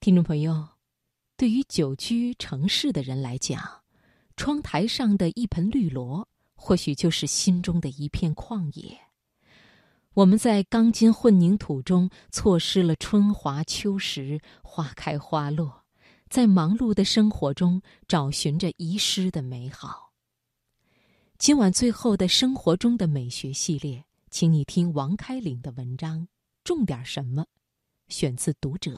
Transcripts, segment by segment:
听众朋友，对于久居城市的人来讲，窗台上的一盆绿萝，或许就是心中的一片旷野。我们在钢筋混凝土中错失了春华秋实、花开花落，在忙碌的生活中找寻着遗失的美好。今晚最后的生活中的美学系列，请你听王开岭的文章，种点什么？选自《读者》。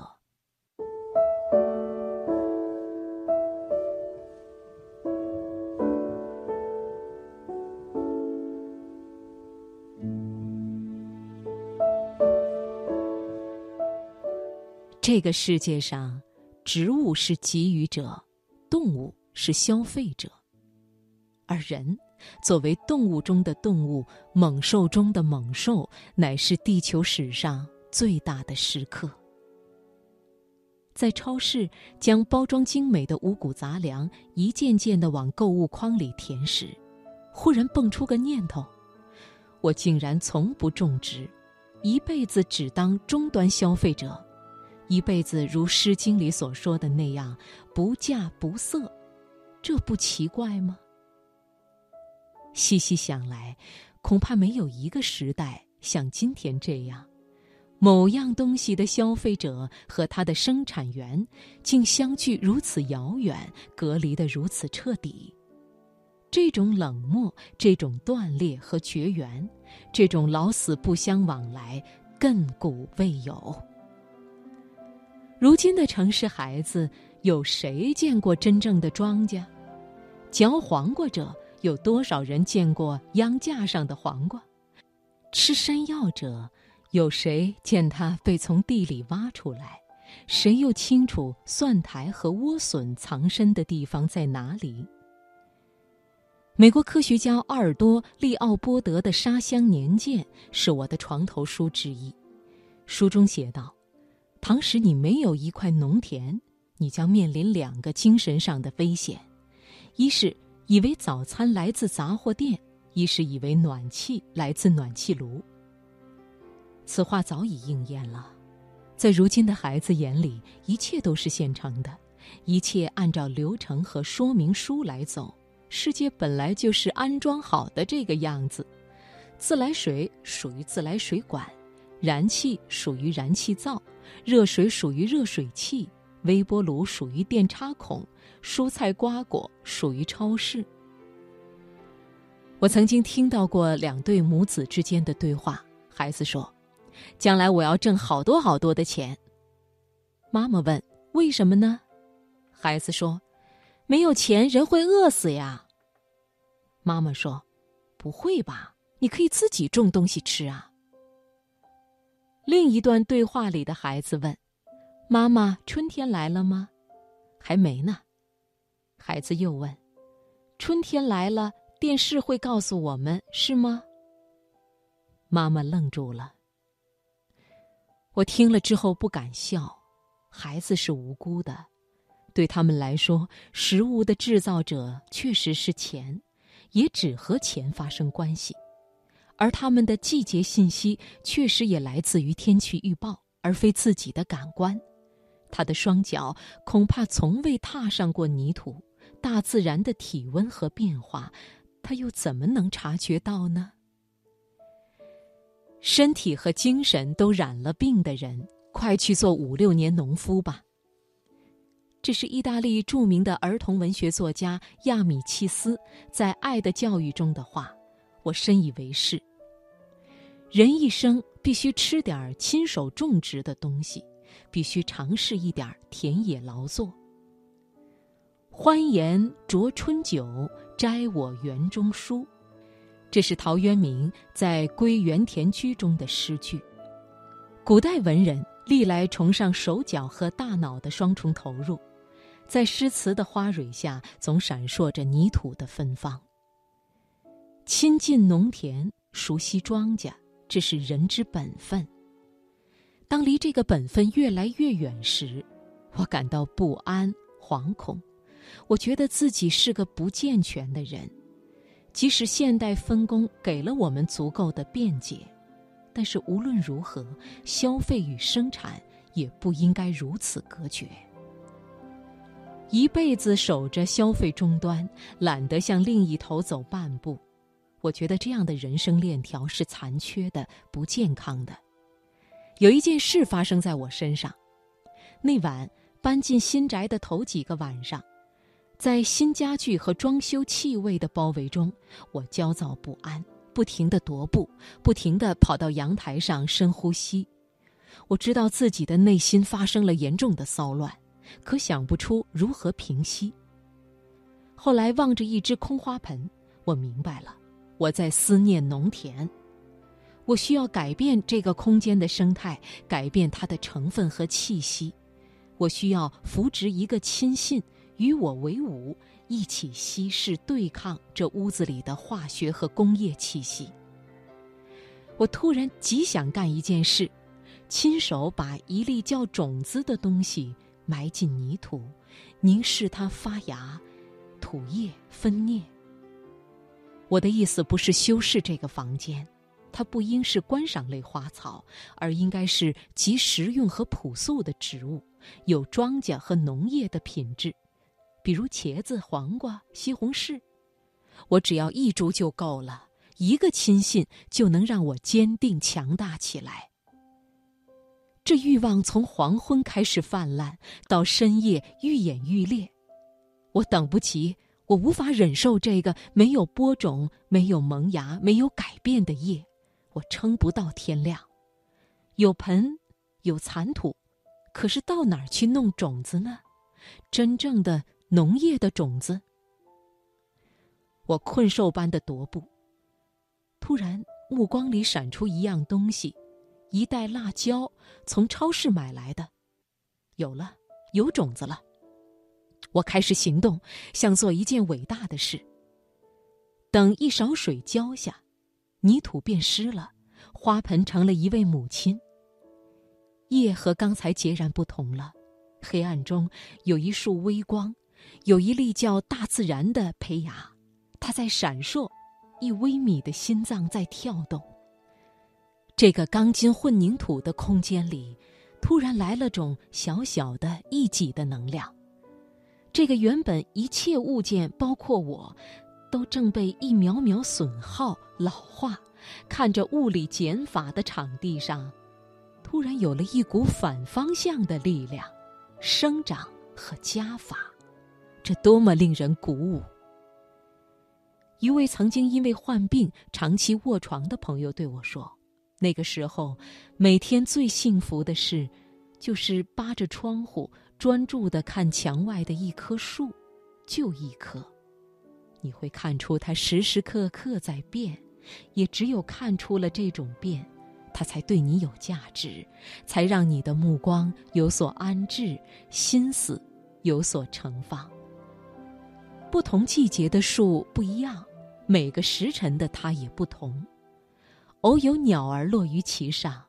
这个世界上，植物是给予者，动物是消费者，而人作为动物中的动物、猛兽中的猛兽，乃是地球史上最大的食客。在超市将包装精美的五谷杂粮一件件的往购物筐里填时，忽然蹦出个念头：我竟然从不种植，一辈子只当终端消费者。一辈子如《诗经》里所说的那样，不嫁不色，这不奇怪吗？细细想来，恐怕没有一个时代像今天这样，某样东西的消费者和它的生产源竟相距如此遥远，隔离得如此彻底。这种冷漠，这种断裂和绝缘，这种老死不相往来，亘古未有。如今的城市孩子，有谁见过真正的庄稼？嚼黄瓜者，有多少人见过秧架上的黄瓜？吃山药者，有谁见它被从地里挖出来？谁又清楚蒜苔和莴笋藏身的地方在哪里？美国科学家奥尔多·利奥波德的《沙乡年鉴》是我的床头书之一，书中写道。倘使你没有一块农田，你将面临两个精神上的危险：一是以为早餐来自杂货店，一是以为暖气来自暖气炉。此话早已应验了，在如今的孩子眼里，一切都是现成的，一切按照流程和说明书来走。世界本来就是安装好的这个样子，自来水属于自来水管。燃气属于燃气灶，热水属于热水器，微波炉属于电插孔，蔬菜瓜果属于超市。我曾经听到过两对母子之间的对话，孩子说：“将来我要挣好多好多的钱。”妈妈问：“为什么呢？”孩子说：“没有钱人会饿死呀。”妈妈说：“不会吧？你可以自己种东西吃啊。”另一段对话里的孩子问：“妈妈，春天来了吗？”“还没呢。”孩子又问：“春天来了，电视会告诉我们是吗？”妈妈愣住了。我听了之后不敢笑，孩子是无辜的，对他们来说，食物的制造者确实是钱，也只和钱发生关系。而他们的季节信息确实也来自于天气预报，而非自己的感官。他的双脚恐怕从未踏上过泥土，大自然的体温和变化，他又怎么能察觉到呢？身体和精神都染了病的人，快去做五六年农夫吧。这是意大利著名的儿童文学作家亚米契斯在《爱的教育》中的话，我深以为是。人一生必须吃点儿亲手种植的东西，必须尝试一点田野劳作。欢颜酌春酒，摘我园中蔬。这是陶渊明在《归园田居》中的诗句。古代文人历来崇尚手脚和大脑的双重投入，在诗词的花蕊下，总闪烁着泥土的芬芳。亲近农田，熟悉庄稼。这是人之本分。当离这个本分越来越远时，我感到不安、惶恐。我觉得自己是个不健全的人。即使现代分工给了我们足够的便捷，但是无论如何，消费与生产也不应该如此隔绝。一辈子守着消费终端，懒得向另一头走半步，我觉得这样的人生链条是残缺的、不健康的。有一件事发生在我身上，那晚搬进新宅的头几个晚上，在新家具和装修气味的包围中，我焦躁不安。不停地踱步，不停地跑到阳台上深呼吸。我知道自己的内心发生了严重的骚乱，可想不出如何平息。后来望着一只空花盆，我明白了，我在思念农田。我需要改变这个空间的生态，改变它的成分和气息。我需要扶植一个亲信，与我为伍。一起稀释对抗这屋子里的化学和工业气息。我突然极想干一件事，亲手把一粒叫种子的东西埋进泥土，凝视它发芽、吐叶、分蘖。我的意思不是修饰这个房间，它不应是观赏类花草，而应该是极实用和朴素的植物，有庄稼和农业的品质。比如茄子、黄瓜、西红柿，我只要一株就够了。一个亲信就能让我坚定强大起来。这欲望从黄昏开始泛滥，到深夜愈演愈烈。我等不及，我无法忍受这个没有播种、没有萌芽、没有改变的夜。我撑不到天亮。有盆，有残土，可是到哪儿去弄种子呢？真正的。农业的种子。我困兽般的踱步，突然目光里闪出一样东西，一袋辣椒，从超市买来的。有了，有种子了。我开始行动，想做一件伟大的事。等一勺水浇下，泥土变湿了，花盆成了一位母亲。夜和刚才截然不同了，黑暗中有一束微光。有一粒叫大自然的胚芽，它在闪烁，一微米的心脏在跳动。这个钢筋混凝土的空间里，突然来了种小小的一己的能量。这个原本一切物件，包括我，都正被一秒秒损耗老化，看着物理减法的场地上，突然有了一股反方向的力量，生长和加法。这多么令人鼓舞！一位曾经因为患病长期卧床的朋友对我说：“那个时候，每天最幸福的事，就是扒着窗户专注的看墙外的一棵树，就一棵。你会看出它时时刻刻在变，也只有看出了这种变，它才对你有价值，才让你的目光有所安置，心思有所盛放。”不同季节的树不一样，每个时辰的它也不同。偶有鸟儿落于其上，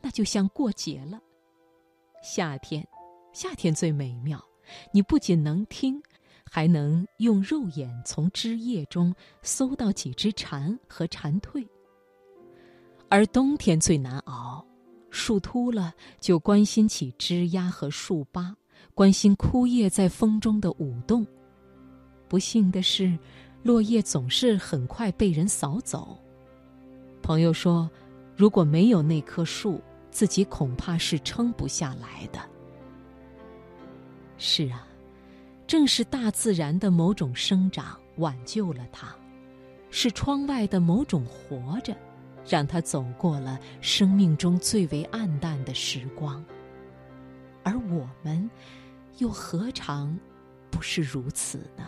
那就像过节了。夏天，夏天最美妙，你不仅能听，还能用肉眼从枝叶中搜到几只蝉和蝉蜕。而冬天最难熬，树秃了就关心起枝丫和树疤，关心枯叶在风中的舞动。不幸的是，落叶总是很快被人扫走。朋友说，如果没有那棵树，自己恐怕是撑不下来的。是啊，正是大自然的某种生长挽救了他，是窗外的某种活着，让他走过了生命中最为暗淡的时光。而我们，又何尝不是如此呢？